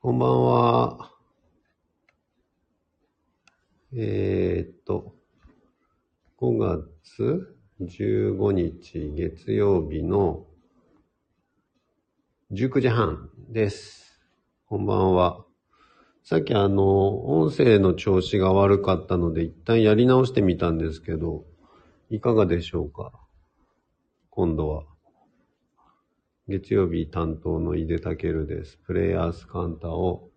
こんばんは。えー、っと、5月15日月曜日の19時半です。こんばんは。さっきあの、音声の調子が悪かったので一旦やり直してみたんですけど、いかがでしょうか？今度は。月曜日担当の井出武です。プレイヤースカウンターを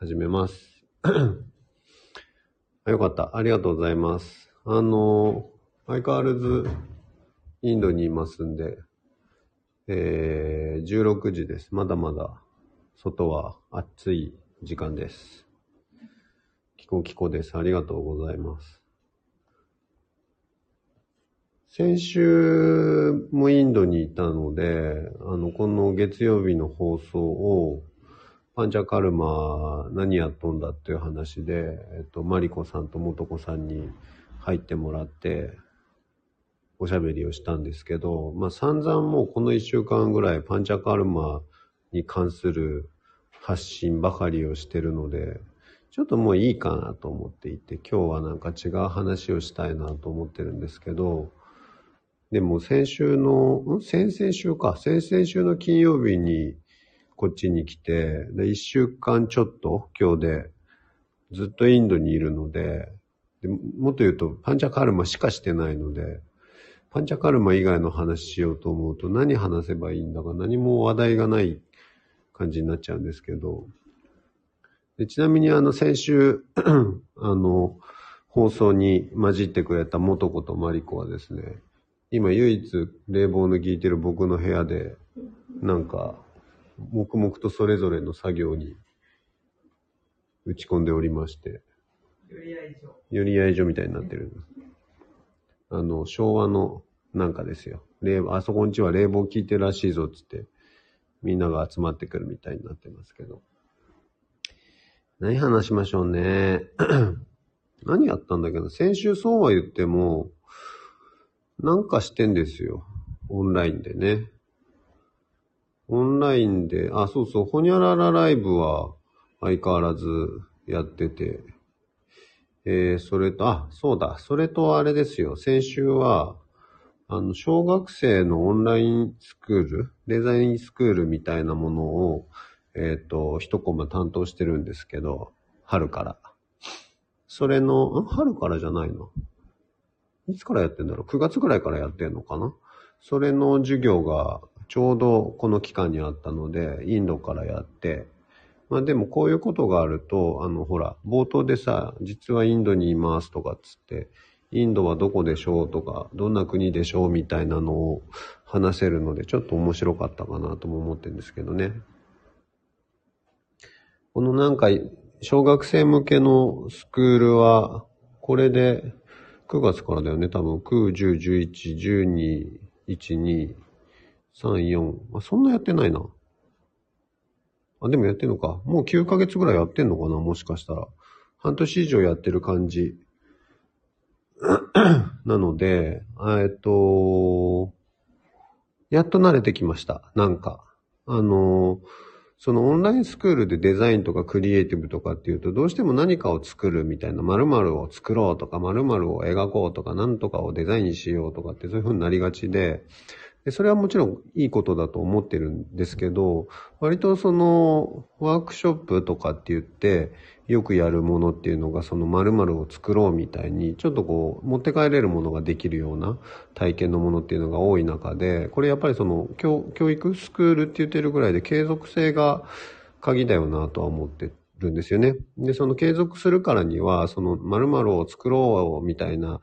始めます。よかった。ありがとうございます。あの、相変わらずインドにいますんで、えー、16時です。まだまだ外は暑い時間です。キコキコです。ありがとうございます。先週もインドにいたので、あの、この月曜日の放送を、パンチャカルマ何やっとんだっていう話で、えっと、マリコさんとモトコさんに入ってもらって、おしゃべりをしたんですけど、まあ散々もうこの一週間ぐらいパンチャカルマに関する発信ばかりをしてるので、ちょっともういいかなと思っていて、今日はなんか違う話をしたいなと思ってるんですけど、でも先週の、ん？先々週か、先々週の金曜日にこっちに来て、で、一週間ちょっと今日でずっとインドにいるので、でもっと言うとパンチャカルマしかしてないので、パンチャカルマ以外の話しようと思うと何話せばいいんだか何も話題がない感じになっちゃうんですけど、でちなみにあの先週、あの、放送に混じってくれた元子とマリコはですね、今唯一冷房の効いてる僕の部屋で、なんか、黙々とそれぞれの作業に打ち込んでおりまして、より愛情。寄り合い所みたいになってる。あの、昭和のなんかですよ。冷あそこんちは冷房効いてるらしいぞっつって、みんなが集まってくるみたいになってますけど。何話しましょうね。何やったんだけど、先週そうは言っても、なんかしてんですよ。オンラインでね。オンラインで、あ、そうそう、ほにゃららライブは相変わらずやってて、えー、それと、あ、そうだ、それとあれですよ、先週は、あの、小学生のオンラインスクール、デザインスクールみたいなものを、えっ、と、一コマ担当してるんですけど、春から。それの、春からじゃないの？いつからやってんだろう ?9 月ぐらいからやってんのかな？それの授業がちょうどこの期間にあったので、インドからやって、まあでもこういうことがあると、あのほら、冒頭でさ、実はインドにいますとかっつって、インドはどこでしょうとか、どんな国でしょうみたいなのを話せるので、ちょっと面白かったかなとも思ってるんですけどね。このなんか、小学生向けのスクールは、これで9月からだよね、多分。9、10、11、12、1、2、3、4。あ、そんなやってないな。あ、でもやってんのか。もう9ヶ月ぐらいやってんのかな、もしかしたら。半年以上やってる感じ。なので、えっと、やっと慣れてきました。なんか。あの、そのオンラインスクールでデザインとかクリエイティブとかっていうと、どうしても何かを作るみたいな、〇〇を作ろうとか、〇〇を描こうとか、なんとかをデザインしようとかってそういうふうになりがちで、でそれはもちろんいいことだと思ってるんですけど、割とそのワークショップとかって言って、よくやるものっていうのがその〇〇を作ろうみたいに、ちょっとこう持って帰れるものができるような体験のものっていうのが多い中で、これやっぱりその教教育スクールって言ってるぐらいで継続性が鍵だよなとは思ってるんですよね。で、その継続するからには、その〇〇を作ろうみたいな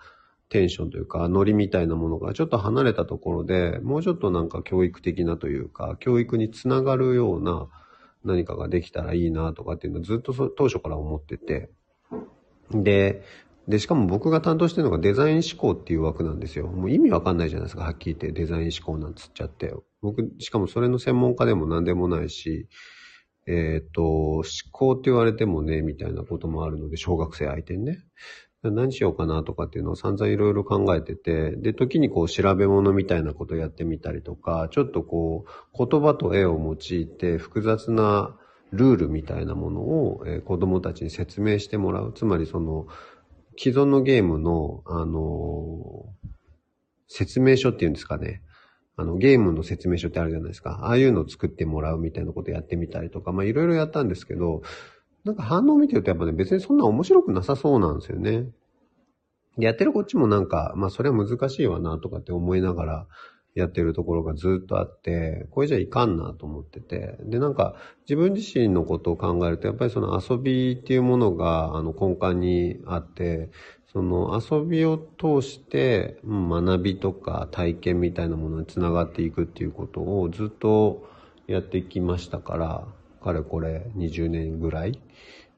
テンションというか、ノリみたいなものがちょっと離れたところで、もうちょっとなんか教育的なというか、教育につながるような何かができたらいいなとかっていうのをずっと当初から思ってて。で、で、しかも僕が担当してるのがデザイン思考っていう枠なんですよ。もう意味わかんないじゃないですか、はっきり言ってデザイン思考なんつっちゃって。僕、しかもそれの専門家でも何でもないし、えっ、と、思考って言われてもね、みたいなこともあるので、小学生相手にね。何しようかなとかっていうのを散々いろいろ考えてて、で、時にこう調べ物みたいなことやってみたりとか、ちょっとこう言葉と絵を用いて複雑なルールみたいなものを、え、子供たちに説明してもらう。つまりその、既存のゲームの、あの、説明書っていうんですかね。あの、ゲームの説明書ってあるじゃないですか。ああいうのを作ってもらうみたいなことやってみたりとか、まあいろいろやったんですけど、なんか反応を見てるとやっぱね、別にそんな面白くなさそうなんですよね。やってるこっちもなんか、まあそれは難しいわなとかって思いながらやってるところがずっとあって、これじゃいかんなと思ってて。で、なんか自分自身のことを考えると、やっぱりその遊びっていうものがあの根幹にあって、その遊びを通して学びとか体験みたいなものにつながっていくっていうことをずっとやってきましたから、かれこれ20年ぐらい。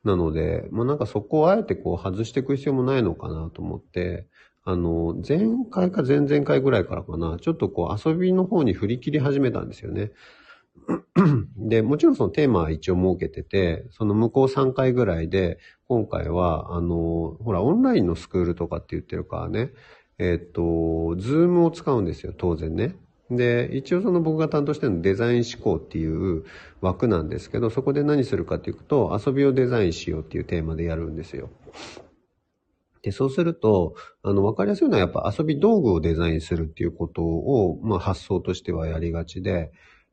なので、まあなんかそこをあえてこう外していく必要もないのかなと思って、あの、前回か前々回ぐらいからかな、ちょっとこう遊びの方に振り切り始めたんですよね。で、もちろんそのテーマは一応設けてて、その向こう3回ぐらいで、今回は、あの、ほら、オンラインのスクールとかって言ってるからね、えっ、と、 Zoom を使うんですよ、当然ね。で、一応その僕が担当してるのデザイン思考っていう枠なんですけど、そこで何するかっていうと、遊びをデザインしようっていうテーマでやるんですよ。で、そうすると、あの、わかりやすいのはやっぱ遊び道具をデザインするっていうことを、まあ発想としてはやりがちで、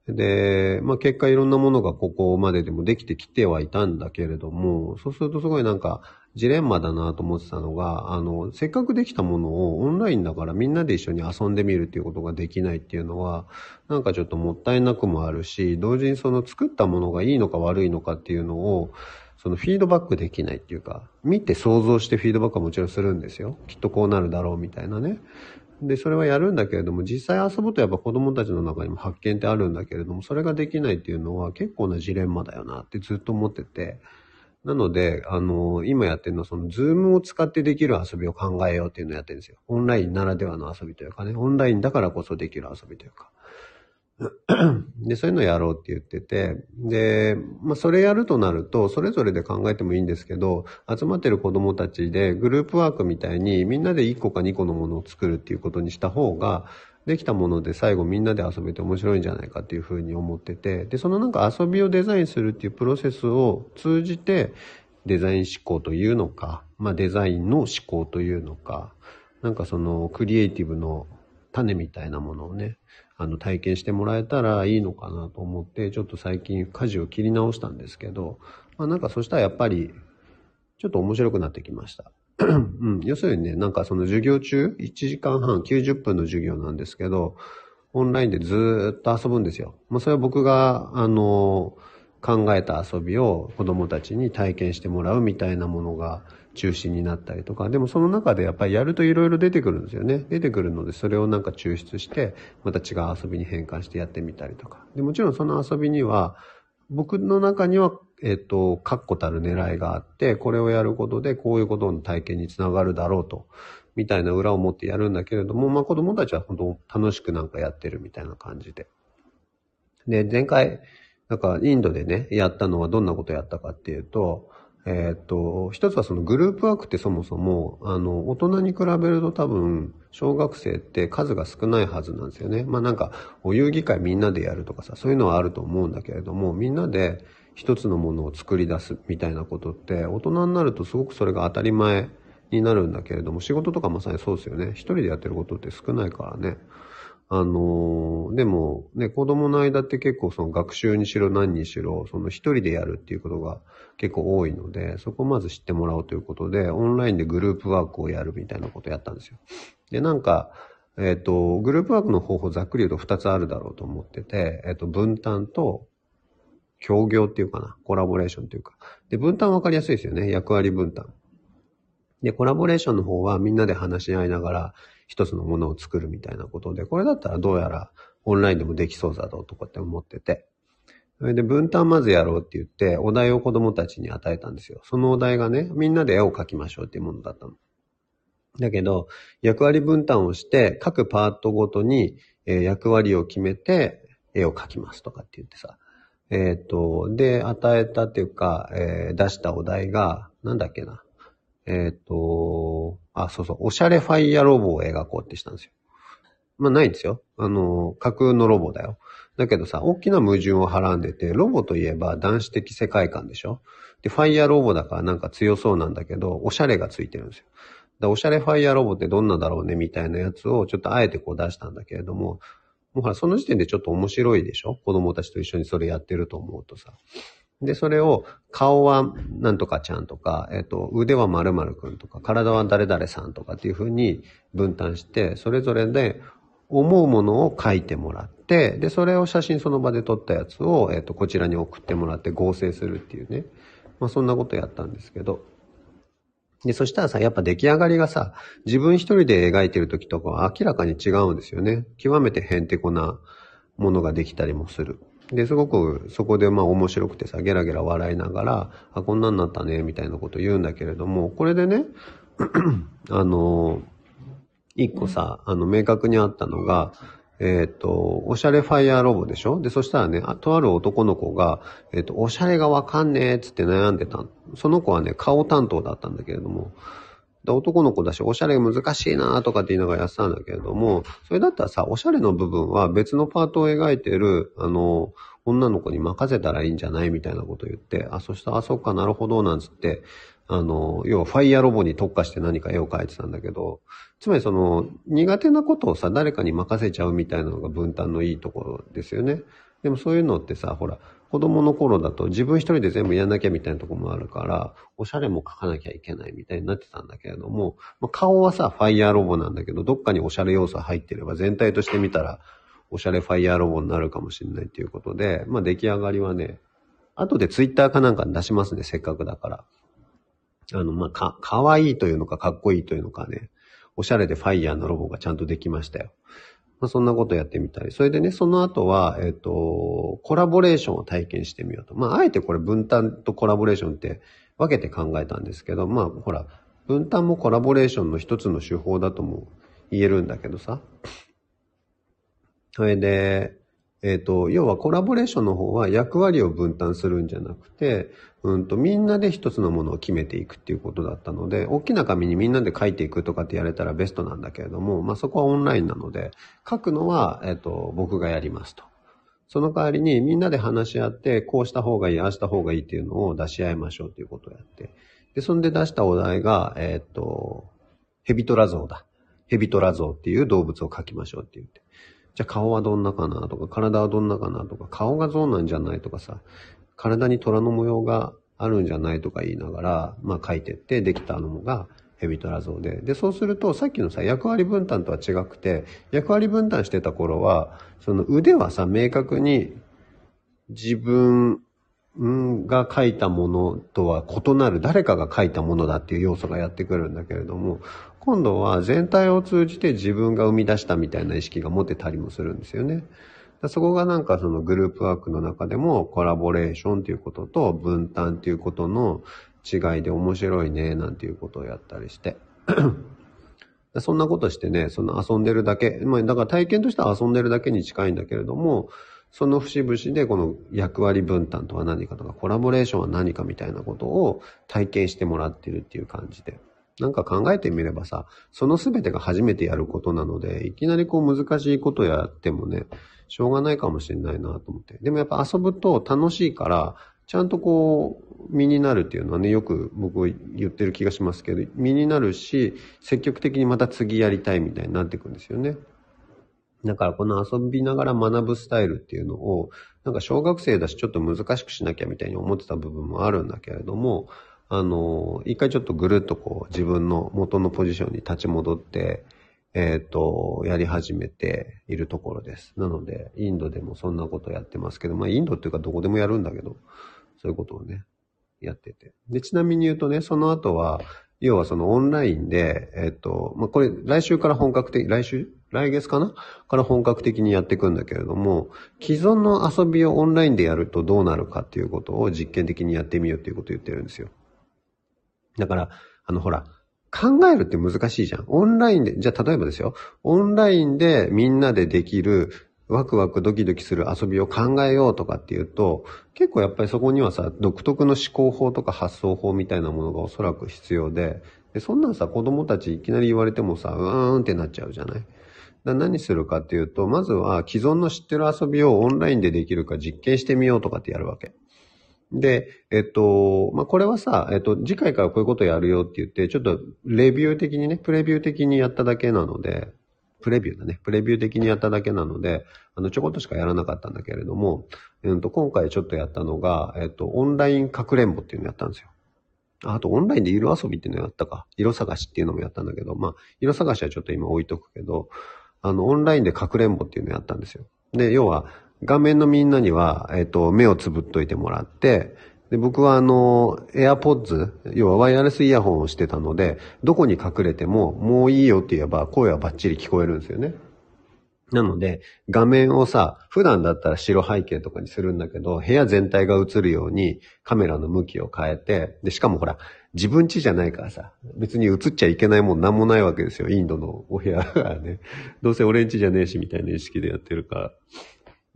で、まあ結果いろんなものがここまででもできてきてはいたんだけれども、そうするとすごいなんかジレンマだなと思ってたのが、あの、せっかくできたものをオンラインだからみんなで一緒に遊んでみるっていうことができないっていうのは、なんかちょっともったいなくもあるし、同時にその作ったものがいいのか悪いのかっていうのを、そのフィードバックできないっていうか、見て想像してフィードバックはもちろんするんですよ。きっとこうなるだろうみたいなね。で、それはやるんだけれども、実際遊ぶとやっぱ子供たちの中にも発見ってあるんだけれども、それができないっていうのは結構なジレンマだよなってずっと思ってて、なので、あの、今やってるのはその、ズームを使ってできる遊びを考えようっていうのをやってるんですよ。オンラインならではの遊びというかね、オンラインだからこそできる遊びというか。で、そういうのをやろうって言ってて、で、まあ、それやるとなると、それぞれで考えてもいいんですけど、集まってる子供たちでグループワークみたいにみんなで1個か2個のものを作るっていうことにした方が、できたもので最後みんなで遊べて面白いんじゃないかっていうふうに思ってて、で、そのなんか遊びをデザインするっていうプロセスを通じて、デザイン思考というのか、まあデザインの思考というのか、なんかそのクリエイティブの種みたいなものをね、あの、体験してもらえたらいいのかなと思って、ちょっと最近舵を切り直したんですけど、まあなんかそしたらやっぱり、ちょっと面白くなってきました。うん、要するにね、なんかその授業中、1時間半、90分の授業なんですけど、オンラインでずっと遊ぶんですよ。まあそれは僕が、あの、考えた遊びを子供たちに体験してもらうみたいなものが中心になったりとか、でもその中でやっぱりやると色々出てくるんですよね。出てくるのでそれをなんか抽出して、また違う遊びに変換してやってみたりとか。でもちろんその遊びには、僕の中には、えっ、と、確固たる狙いがあって、これをやることでこういうことの体験につながるだろうと、みたいな裏を持ってやるんだけれども、まあ子供たちは本当楽しくなんかやってるみたいな感じで。で、前回、なんかインドでね、やったのはどんなことやったかっていうと、えっ、と、一つはそのグループワークってそもそも、あの、大人に比べると多分、小学生って数が少ないはずなんですよね。まあなんか、お遊戯会みんなでやるとかさ、そういうのはあると思うんだけれども、みんなで一つのものを作り出すみたいなことって、大人になるとすごくそれが当たり前になるんだけれども、仕事とかまさにそうですよね。一人でやってることって少ないからね。あのー、でもね、子供の間って結構その学習にしろ何にしろ、その一人でやるっていうことが結構多いので、そこをまず知ってもらおうということで、オンラインでグループワークをやるみたいなことをやったんですよ。で、なんか、えっ、ー、と、グループワークの方法ざっくり言うと二つあるだろうと思ってて、えっ、ー、と、分担と協業っていうかな、コラボレーションっていうか。で、分担わかりやすいですよね。役割分担。で、コラボレーションの方はみんなで話し合いながら、一つのものを作るみたいなことで、これだったらどうやらオンラインでもできそうだろうとかって思ってて。それで分担まずやろうって言って、お題を子供たちに与えたんですよ。そのお題がね、みんなで絵を描きましょうっていうものだったの。だけど、役割分担をして、各パートごとに、え、役割を決めて、絵を描きますとかって言ってさ。えっ、ー、と、で、与えたっていうか、えー、出したお題が、なんだっけな。えっ、と、あ、そうそう、おしゃれファイヤーロボを描こうってしたんですよ。まあないんですよ。あの、架空のロボだよ。だけどさ、大きな矛盾をはらんでて、ロボといえば男子的世界観でしょで、ファイヤーロボだからなんか強そうなんだけど、おしゃれがついてるんですよ。で、おしゃれファイヤーロボってどんなだろうねみたいなやつをちょっとあえてこう出したんだけれども、もうほら、その時点でちょっと面白いでしょ子供たちと一緒にそれやってると思うとさ。で、それを、顔はなんとかちゃんとか、えっ、と、腕は〇〇くんとか、体は誰々さんとかっていう風に分担して、それぞれで思うものを書いてもらって、で、それを写真その場で撮ったやつを、えっ、と、こちらに送ってもらって合成するっていうね。まあ、そんなことやったんですけど。で、そしたらさ、やっぱ出来上がりがさ、自分一人で描いてる時とかは明らかに違うんですよね。極めてへんてこなものができたりもする。で、すごくそこでまあ面白くてさ、ゲラゲラ笑いながら、あ、こんなんなったね、みたいなこと言うんだけれども、これでね、あの、一個さ、あの、明確にあったのが、えっ、ー、と、おしゃれファイヤーロボでしょ？で、そしたらね、あとある男の子が、えっ、ー、と、おしゃれがわかんねえっつって悩んでた。その子はね、顔担当だったんだけれども、で男の子だし、おしゃれ難しいなとかって言いながらやってたんだけれども、それだったらさ、おしゃれの部分は別のパートを描いてる、あの、女の子に任せたらいいんじゃないみたいなこと言って、あ、そしたら、あ、そっかなるほど、なんつって、あの、要はファイヤーロボに特化して何か絵を描いてたんだけど、つまりその、苦手なことをさ、誰かに任せちゃうみたいなのが分担のいいところですよね。でもそういうのってさ、ほら、子供の頃だと自分一人で全部やんなきゃみたいなとこもあるから、おしゃれも描かなきゃいけないみたいになってたんだけれども、まあ、顔はさ、ファイヤーロボなんだけど、どっかにおしゃれ要素入ってれば全体として見たら、おしゃれファイヤーロボになるかもしれないということで、まあ出来上がりはね、後でツイッターかなんかに出しますね、せっかくだから。あの、まあ、か、かわいいというのかかっこいいというのかね、おしゃれでファイヤーのロボがちゃんとできましたよ。まあ、そんなことやってみたり。それでね、その後は、えっ、ー、と、コラボレーションを体験してみようと。まあ、あえてこれ分担とコラボレーションって分けて考えたんですけど、まあ、ほら、分担もコラボレーションの一つの手法だとも言えるんだけどさ。それで、えっ、ー、と、要はコラボレーションの方は役割を分担するんじゃなくて、うんと、みんなで一つのものを決めていくっていうことだったので、大きな紙にみんなで書いていくとかってやれたらベストなんだけれども、まあ、そこはオンラインなので、書くのは、えっ、ー、と、僕がやりますと。その代わりにみんなで話し合って、こうした方がいい、ああした方がいいっていうのを出し合いましょうっていうことをやって。で、そんで出したお題が、えっ、ー、と、ヘビトラ像だ。ヘビトラ像っていう動物を描きましょうって言って。じゃあ顔はどんなかなとか、体はどんなかなとか、顔が象なんじゃないとかさ、体に虎の模様があるんじゃないとか言いながら、まあ書いてってできたのがヘビトラ像で。で、そうするとさっきのさ、役割分担とは違くて、役割分担してた頃は、その腕はさ、明確に自分が書いたものとは異なる誰かが書いたものだっていう要素がやってくるんだけれども、今度は全体を通じて自分が生み出したみたいな意識が持てたりもするんですよね。そこがなんかそのグループワークの中でもコラボレーションということと分担ということの違いで面白いねなんていうことをやったりして。そんなことしてね、その遊んでるだけ、まあだから体験としては遊んでるだけに近いんだけれども、その節々でこの役割分担とは何かとか、コラボレーションは何かみたいなことを体験してもらってるっていう感じで。なんか考えてみればさ、その全てが初めてやることなので、いきなりこう難しいことやってもね、しょうがないかもしれないなと思って。でもやっぱ遊ぶと楽しいから、ちゃんとこう、身になるっていうのはね、よく僕言ってる気がしますけど、身になるし、積極的にまた次やりたいみたいになっていくんですよね。だからこの遊びながら学ぶスタイルっていうのを、なんか小学生だしちょっと難しくしなきゃみたいに思ってた部分もあるんだけれども、あの、一回ちょっとぐるっとこう自分の元のポジションに立ち戻って、えっ、ー、と、やり始めているところです。なので、インドでもそんなことやってますけど、まあインドっていうかどこでもやるんだけど、そういうことをね、やってて。で、ちなみに言うとね、その後は、要はそのオンラインで、えっ、ー、と、まあこれ来週から本格的、来週？来月かな？から本格的にやっていくんだけれども、既存の遊びをオンラインでやるとどうなるかっていうことを実験的にやってみようっていうことを言ってるんですよ。だから、あの、ほら、考えるって難しいじゃん。オンラインで、じゃあ例えばですよ。オンラインでみんなでできるワクワクドキドキする遊びを考えようとかっていうと、結構やっぱりそこにはさ、独特の思考法とか発想法みたいなものがおそらく必要で、でそんなんさ、子供たちいきなり言われてもさ、うーんってなっちゃうじゃない？だ何するかっていうと、まずは既存の知ってる遊びをオンラインでできるか実験してみようとかってやるわけ。で、えっと、まあ、これはさ、えっと、次回からこういうことやるよって言って、ちょっとレビュー的にね、プレビュー的にやっただけなので、プレビューだね。プレビュー的にやっただけなので、あの、ちょこっとしかやらなかったんだけれども、うんと、今回ちょっとやったのが、えっと、オンラインかくれんぼっていうのをやったんですよ。あと、オンラインで色遊びっていうのをやったか。色探しっていうのもやったんだけど、まあ、色探しはちょっと今置いとくけど、あの、オンラインでかくれんぼっていうのをやったんですよ。で、要は、画面のみんなには、えっと、目をつぶっといてもらって、で、僕はあの、AirPods、要はワイヤレスイヤホンをしてたので、どこに隠れても、もういいよって言えば声はバッチリ聞こえるんですよね。なので、画面をさ、普段だったら白背景とかにするんだけど、部屋全体が映るようにカメラの向きを変えて、で、しかもほら、自分家じゃないからさ、別に映っちゃいけないもんなんもないわけですよ、インドのお部屋がね。どうせ俺ん家じゃねえしみたいな意識でやってるから。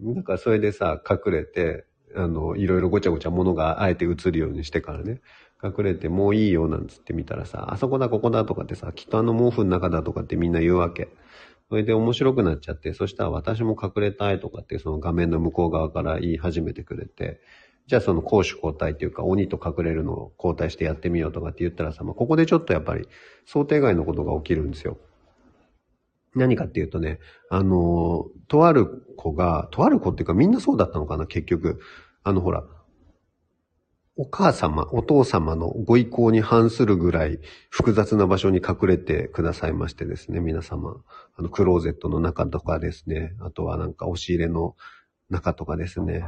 だからそれでさ、隠れて、あの、いろいろごちゃごちゃ物があえて映るようにしてからね、隠れてもういいよなんつって見たらさ、あそこだここだとかってさ、きっとあの毛布の中だとかってみんな言うわけ。それで面白くなっちゃって、そしたら私も隠れたいとかってその画面の向こう側から言い始めてくれて、じゃあその攻守交代っていうか鬼と隠れるのを交代してやってみようとかって言ったらさ、まあ、ここでちょっとやっぱり想定外のことが起きるんですよ。何かっていうとね、あの、とある子が、とある子っていうかみんなそうだったのかな、結局。あのほら、お母様、お父様のご意向に反するぐらい複雑な場所に隠れてくださいましてですね、皆様。あの、クローゼットの中とかですね、あとはなんか押し入れの中とかですね。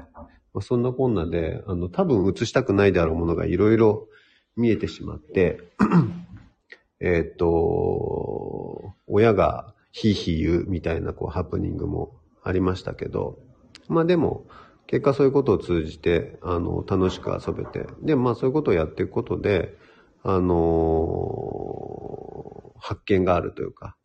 まあ、そんなこんなで、あの、多分映したくないであろうものがいろいろ見えてしまって、えっと、親がヒーヒー言うみたいなこうハプニングもありましたけど、まあでも、結果そういうことを通じて、あの、楽しく遊べて、で、まあそういうことをやっていくことで、あのー、発見があるというか、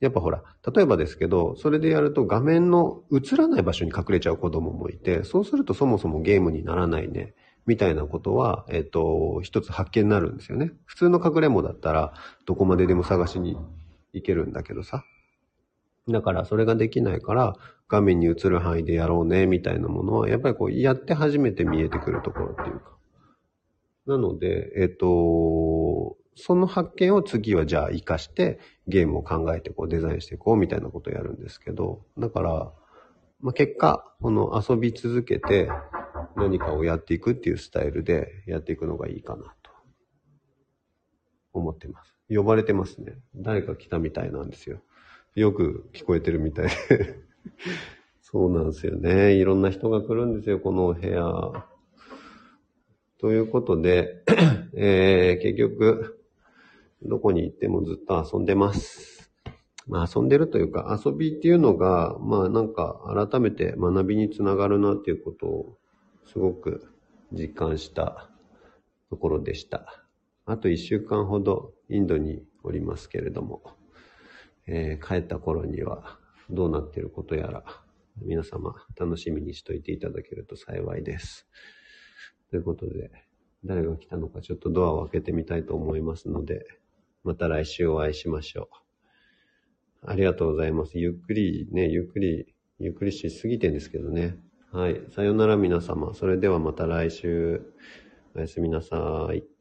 やっぱほら、例えばですけど、それでやると画面の映らない場所に隠れちゃう子供もいて、そうするとそもそもゲームにならないね、みたいなことは、えっと、一つ発見になるんですよね。普通の隠れんぼだったら、どこまででも探しに行けるんだけどさ。だからそれができないから、画面に映る範囲でやろうね、みたいなものは、やっぱりこう、やって初めて見えてくるところっていうか。なので、えっと、その発見を次はじゃあ活かしてゲームを考えてこうデザインしていこうみたいなことをやるんですけど、だから、まあ、結果、この遊び続けて何かをやっていくっていうスタイルでやっていくのがいいかなと思ってます。呼ばれてますね。誰か来たみたいなんですよ。よく聞こえてるみたいで そうなんですよね。いろんな人が来るんですよ、このお部屋。ということで、えー、結局、どこに行ってもずっと遊んでます。まあ遊んでるというか、遊びっていうのが、まあなんか改めて学びにつながるなっていうことをすごく実感したところでした。あと一週間ほどインドにおりますけれども、えー、帰った頃にはどうなっていることやら、皆様楽しみにしといていただけると幸いです。ということで、誰が来たのかちょっとドアを開けてみたいと思いますので、また来週お会いしましょう。ありがとうございます。ゆっくりね、ゆっくり、ゆっくりしすぎてんですけどね。はい。さよなら皆様。それではまた来週。おやすみなさい。